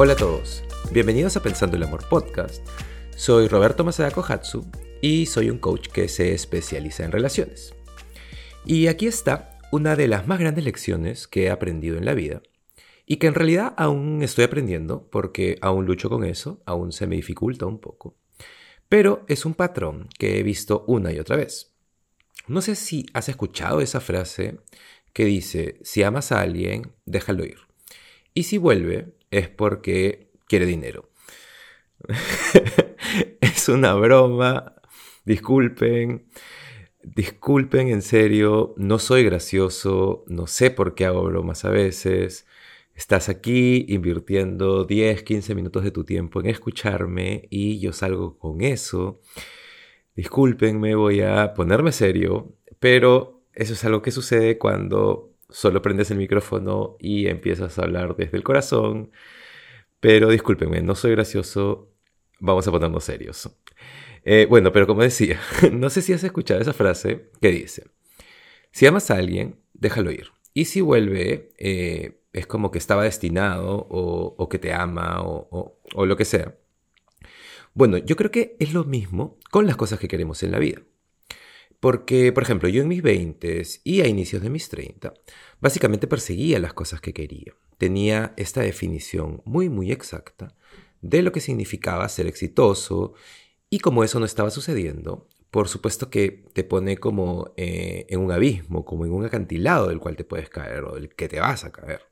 Hola a todos, bienvenidos a Pensando el Amor Podcast. Soy Roberto Masada Kohatsu y soy un coach que se especializa en relaciones. Y aquí está una de las más grandes lecciones que he aprendido en la vida y que en realidad aún estoy aprendiendo porque aún lucho con eso, aún se me dificulta un poco. Pero es un patrón que he visto una y otra vez. No sé si has escuchado esa frase que dice, si amas a alguien, déjalo ir. Y si vuelve, es porque quiere dinero. es una broma, disculpen, disculpen en serio, no soy gracioso, no sé por qué hago bromas a veces. Estás aquí invirtiendo 10, 15 minutos de tu tiempo en escucharme y yo salgo con eso. Discúlpenme, voy a ponerme serio, pero eso es algo que sucede cuando solo prendes el micrófono y empiezas a hablar desde el corazón. Pero discúlpenme, no soy gracioso, vamos a ponernos serios. Eh, bueno, pero como decía, no sé si has escuchado esa frase que dice, si amas a alguien, déjalo ir. Y si vuelve, eh, es como que estaba destinado o, que te ama o, o lo que sea. Bueno, yo creo que es lo mismo con las cosas que queremos en la vida. Porque, por ejemplo, yo en mis 20 y a inicios de mis 30, básicamente perseguía las cosas que quería. Tenía esta definición muy, muy exacta de lo que significaba ser exitoso y como eso no estaba sucediendo, por supuesto que te pone como eh, en un abismo, como en un acantilado del cual te puedes caer o del que te vas a caer.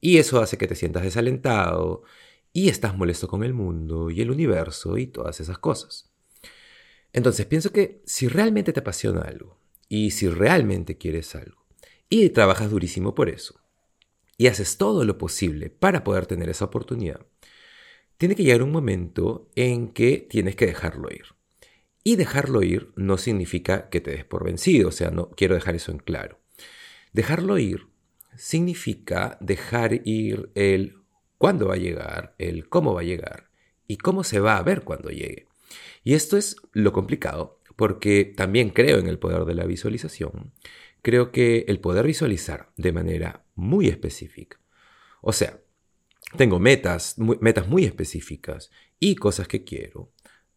Y eso hace que te sientas desalentado y estás molesto con el mundo y el universo y todas esas cosas. Entonces pienso que si realmente te apasiona algo y si realmente quieres algo y trabajas durísimo por eso y haces todo lo posible para poder tener esa oportunidad, tiene que llegar un momento en que tienes que dejarlo ir. Y dejarlo ir no significa que te des por vencido, o sea, no quiero dejar eso en claro. Dejarlo ir significa dejar ir el cuándo va a llegar, el cómo va a llegar y cómo se va a ver cuando llegue. Y esto es lo complicado, porque también creo en el poder de la visualización. Creo que el poder visualizar de manera muy específica, o sea, tengo metas, metas muy específicas y cosas que quiero,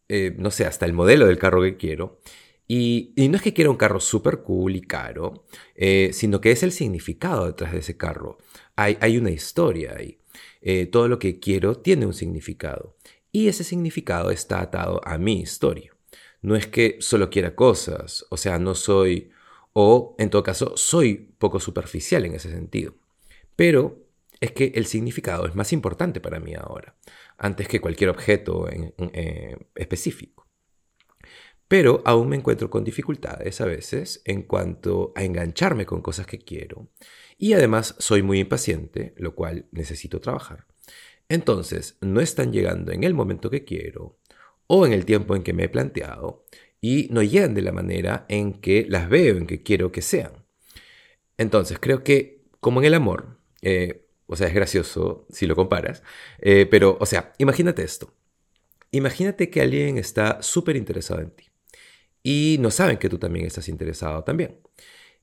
eh, no sé, hasta el modelo del carro que quiero. Y, no es que quiera un carro súper cool y caro, eh, sino que es el significado detrás de ese carro. Hay, hay una historia ahí. Eh, todo lo que quiero tiene un significado y ese significado está atado a mi historia. No es que solo quiera cosas, o sea, no soy, o en todo caso, soy poco superficial en ese sentido. Pero es que el significado es más importante para mí ahora, antes que cualquier objeto eh, específico. Pero aún me encuentro con dificultades a veces en cuanto a engancharme con cosas que quiero. Y además soy muy impaciente, lo cual necesito trabajar. Entonces, no están llegando en el momento que quiero o en el tiempo en que me he planteado y no llegan de la manera en que las veo, en que quiero que sean. Entonces, creo que como en el amor, eh, o sea, es gracioso si lo comparas, eh, pero, o sea, imagínate esto. Imagínate que alguien está súper interesado en ti y no saben que tú también estás interesado también.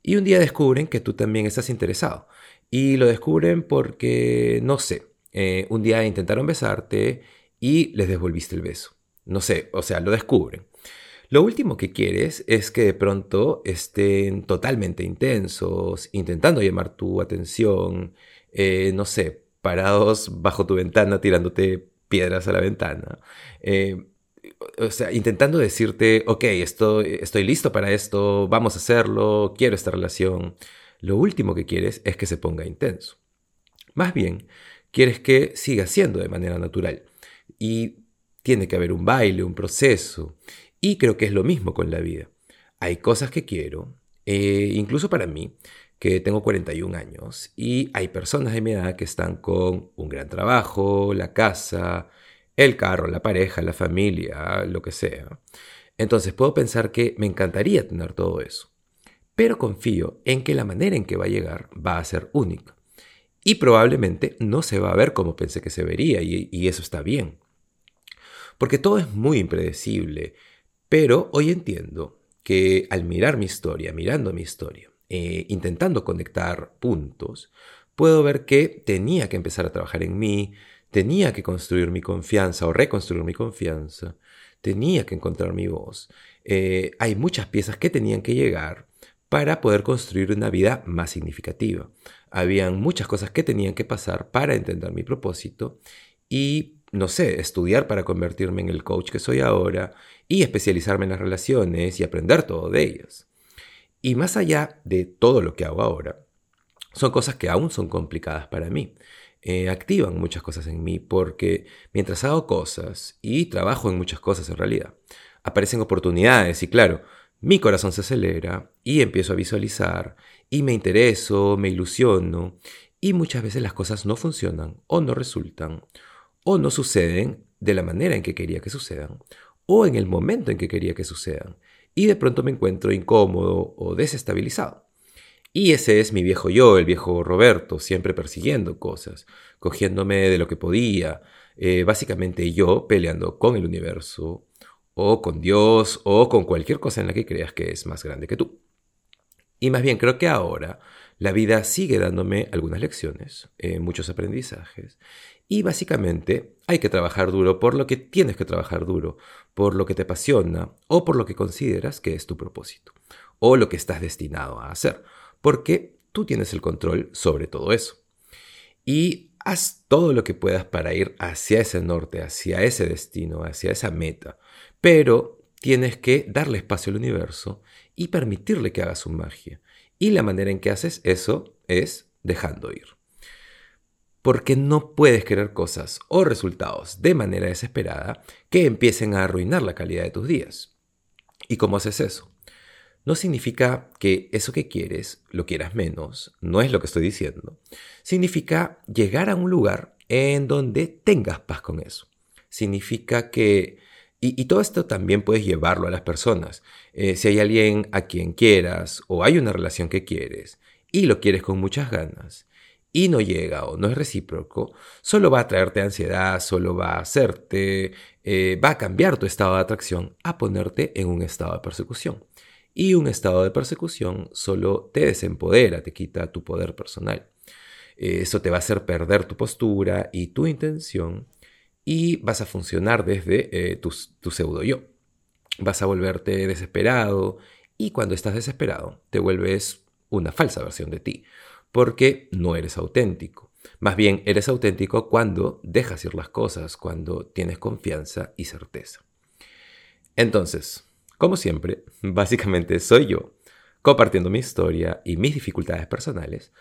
Y un día descubren que tú también estás interesado. Y lo descubren porque, no sé, eh, un día intentaron besarte y les devolviste el beso. No sé, o sea, lo descubren. Lo último que quieres es que de pronto estén totalmente intensos, intentando llamar tu atención, eh, no sé, parados bajo tu ventana tirándote piedras a la ventana. Eh, o sea, intentando decirte, ok, estoy, estoy listo para esto, vamos a hacerlo, quiero esta relación. Lo último que quieres es que se ponga intenso. Más bien, quieres que siga siendo de manera natural. Y tiene que haber un baile, un proceso. Y creo que es lo mismo con la vida. Hay cosas que quiero, eh, incluso para mí, que tengo 41 años, y hay personas de mi edad que están con un gran trabajo, la casa, el carro, la pareja, la familia, lo que sea. Entonces puedo pensar que me encantaría tener todo eso, pero confío en que la manera en que va a llegar va a ser única y probablemente no se va a ver como pensé que se vería y, eso está bien. Porque todo es muy impredecible, pero hoy entiendo que al mirar mi historia, mirando mi historia, eh, intentando conectar puntos, puedo ver que tenía que empezar a trabajar en mí, tenía que construir mi confianza o reconstruir mi confianza, tenía que encontrar mi voz. Eh, hay muchas piezas que tenían que llegar para poder construir una vida más significativa. Habían muchas cosas que tenían que pasar para entender mi propósito y, no sé, estudiar para convertirme en el coach que soy ahora y especializarme en las relaciones y aprender todo de ellas. Y más allá de todo lo que hago ahora, son cosas que aún son complicadas para mí. Eh, activan muchas cosas en mí porque mientras hago cosas y trabajo en muchas cosas en realidad, aparecen oportunidades y claro, mi corazón se acelera y empiezo a visualizar y me intereso, me ilusiono y muchas veces las cosas no funcionan o no resultan o no suceden de la manera en que quería que sucedan o en el momento en que quería que sucedan y de pronto me encuentro incómodo o desestabilizado. Y ese es mi viejo yo, el viejo Roberto, siempre persiguiendo cosas, cogiéndome de lo que podía, eh, básicamente yo peleando con el universo, o con Dios o con cualquier cosa en la que creas que es más grande que tú. Y más bien creo que ahora la vida sigue dándome algunas lecciones, eh, muchos aprendizajes, y básicamente hay que trabajar duro por lo que tienes que trabajar duro, por lo que te apasiona o por lo que consideras que es tu propósito, o lo que estás destinado a hacer, porque tú tienes el control sobre todo eso. Y haz todo lo que puedas para ir hacia ese norte, hacia ese destino, hacia esa meta. Pero tienes que darle espacio al universo y permitirle que haga su magia. Y la manera en que haces eso es dejando ir. Porque no puedes querer cosas o resultados de manera desesperada que empiecen a arruinar la calidad de tus días. ¿Y cómo haces eso? No significa que eso que quieres lo quieras menos, no es lo que estoy diciendo. Significa llegar a un lugar en donde tengas paz con eso. Significa que y, todo esto también puedes llevarlo a las personas. Eh, si hay alguien a quien quieras o hay una relación que quieres y lo quieres con muchas ganas y no llega o no es recíproco, solo va a traerte ansiedad, solo va a hacerte, eh, va a cambiar tu estado de atracción a ponerte en un estado de persecución. Y un estado de persecución solo te desempodera, te quita tu poder personal. Eh, eso te va a hacer perder tu postura y tu intención y vas a funcionar desde eh, tu, tu pseudo yo. Vas a volverte desesperado y cuando estás desesperado te vuelves una falsa versión de ti, porque no eres auténtico. Más bien eres auténtico cuando dejas ir las cosas, cuando tienes confianza y certeza. Entonces, como siempre, básicamente soy yo, compartiendo mi historia y mis dificultades personales,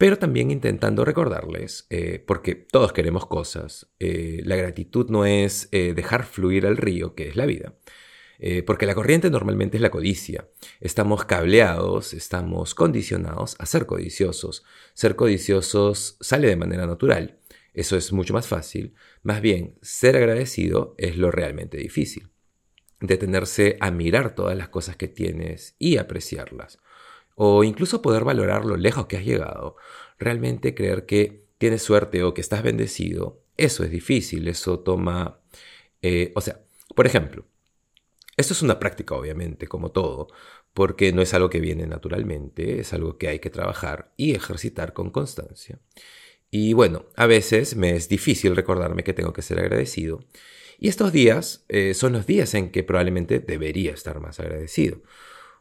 pero también intentando recordarles, eh, porque todos queremos cosas, eh, la gratitud no es eh, dejar fluir al río, que es la vida, porque la corriente normalmente es la codicia. Estamos cableados, estamos condicionados a ser codiciosos. Ser codiciosos sale de manera natural, eso es mucho más fácil. Más bien, ser agradecido es lo realmente difícil. Detenerse a mirar todas las cosas que tienes y apreciarlas o incluso poder valorar lo lejos que has llegado, realmente creer que tienes suerte o que estás bendecido, eso es difícil, eso toma... Eh, o sea, por ejemplo, esto es una práctica obviamente, como todo, porque no es algo que viene naturalmente, es algo que hay que trabajar y ejercitar con constancia. Y bueno, a veces me es difícil recordarme que tengo que ser agradecido. Y estos días eh, son los días en que probablemente debería estar más agradecido.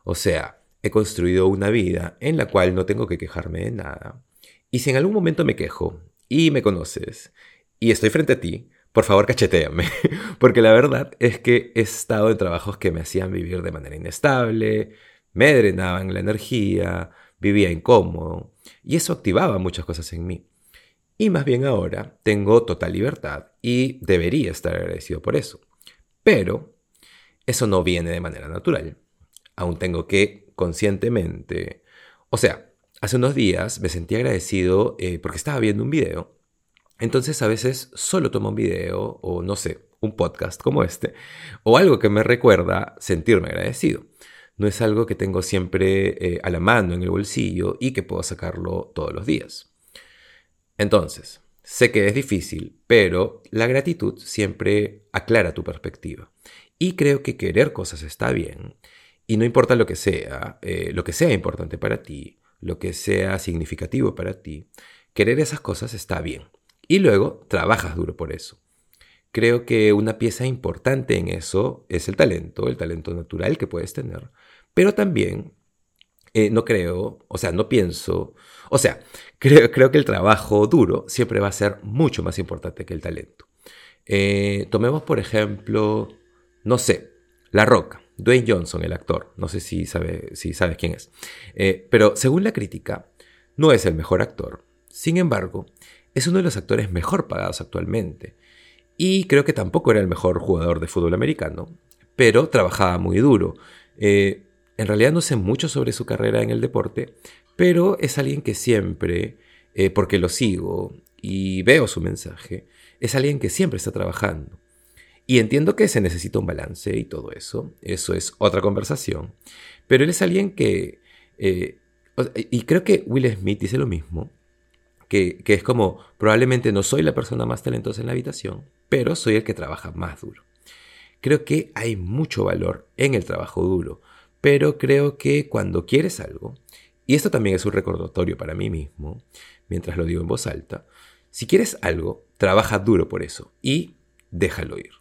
O sea, he construido una vida en la cual no tengo que quejarme de nada. Y si en algún momento me quejo y me conoces y estoy frente a ti, por favor cacheteame, porque la verdad es que he estado en trabajos que me hacían vivir de manera inestable, me drenaban la energía, vivía incómodo, y eso activaba muchas cosas en mí. Y más bien ahora tengo total libertad y debería estar agradecido por eso. Pero eso no viene de manera natural. Aún tengo que conscientemente. O sea, hace unos días me sentí agradecido eh, porque estaba viendo un video. Entonces a veces solo tomo un video o no sé, un podcast como este, o algo que me recuerda sentirme agradecido. No es algo que tengo siempre eh, a la mano en el bolsillo y que puedo sacarlo todos los días. Entonces, sé que es difícil, pero la gratitud siempre aclara tu perspectiva. Y creo que querer cosas está bien y no importa lo que sea, eh, lo que sea importante para ti, lo que sea significativo para ti, querer esas cosas está bien. y luego trabajas duro por eso. Creo que una pieza importante en eso es el talento, el talento natural que puedes tener, pero también eh, no creo, o sea, no pienso, o sea, creo, creo, que el trabajo duro siempre va a ser mucho más importante que el talento. Eh, tomemos, por ejemplo, no sé, La Roca, Dwayne Johnson, el actor, no sé si, si sabes quién es, eh, pero según la crítica, no es el mejor actor. Sin embargo, es uno de los actores mejor pagados actualmente. Y creo que tampoco era el mejor jugador de fútbol americano, pero trabajaba muy duro. Eh, en realidad no sé mucho sobre su carrera en el deporte, pero es alguien que siempre, eh, porque lo sigo y veo su mensaje, es alguien que siempre está trabajando. Y entiendo que se necesita un balance y todo eso, eso es otra conversación, pero él es alguien que, eh, y creo que Will Smith dice lo mismo, que, que es como, probablemente no soy la persona más talentosa en la habitación, pero soy el que trabaja más duro. Creo que hay mucho valor en el trabajo duro, pero creo que cuando quieres algo, y esto también es un recordatorio para mí mismo, mientras lo digo en voz alta, si quieres algo, trabaja duro por eso y déjalo ir.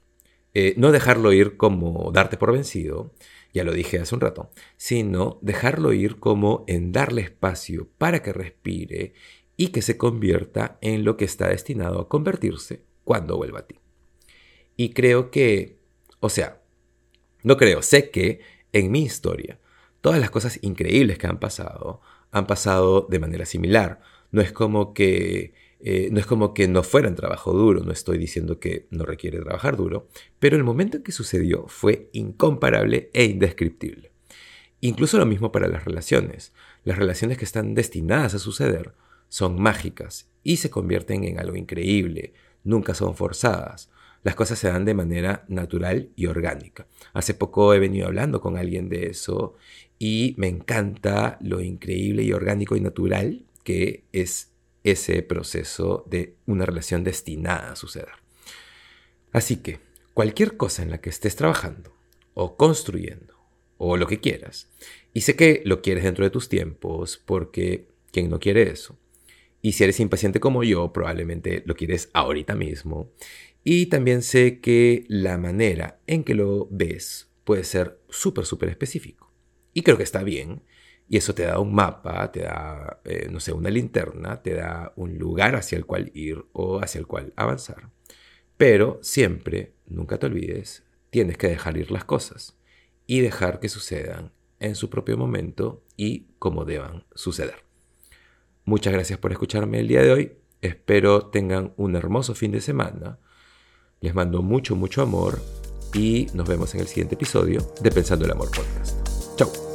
Eh, no dejarlo ir como darte por vencido, ya lo dije hace un rato, sino dejarlo ir como en darle espacio para que respire y que se convierta en lo que está destinado a convertirse cuando vuelva a ti. Y creo que, o sea, no creo, sé que en mi historia, todas las cosas increíbles que han pasado han pasado de manera similar. No es como que eh, no es como que no fuera un trabajo duro, no estoy diciendo que no requiere trabajar duro, pero el momento en que sucedió fue incomparable e indescriptible. Incluso lo mismo para las relaciones. Las relaciones que están destinadas a suceder son mágicas y se convierten en algo increíble, nunca son forzadas. Las cosas se dan de manera natural y orgánica. Hace poco he venido hablando con alguien de eso y me encanta lo increíble y orgánico y natural que es ese proceso de una relación destinada a suceder. Así que cualquier cosa en la que estés trabajando o construyendo o lo que quieras, y sé que lo quieres dentro de tus tiempos porque ¿quién no quiere eso? Y si eres impaciente como yo, probablemente lo quieres ahorita mismo. Y también sé que la manera en que lo ves puede ser súper, súper específico. Y creo que está bien. Y eso te da un mapa, te da, eh, no sé, una linterna, te da un lugar hacia el cual ir o hacia el cual avanzar. Pero siempre, nunca te olvides, tienes que dejar ir las cosas y dejar que sucedan en su propio momento y como deban suceder. Muchas gracias por escucharme el día de hoy. Espero tengan un hermoso fin de semana. Les mando mucho, mucho amor y nos vemos en el siguiente episodio de Pensando el Amor Podcast. Chao.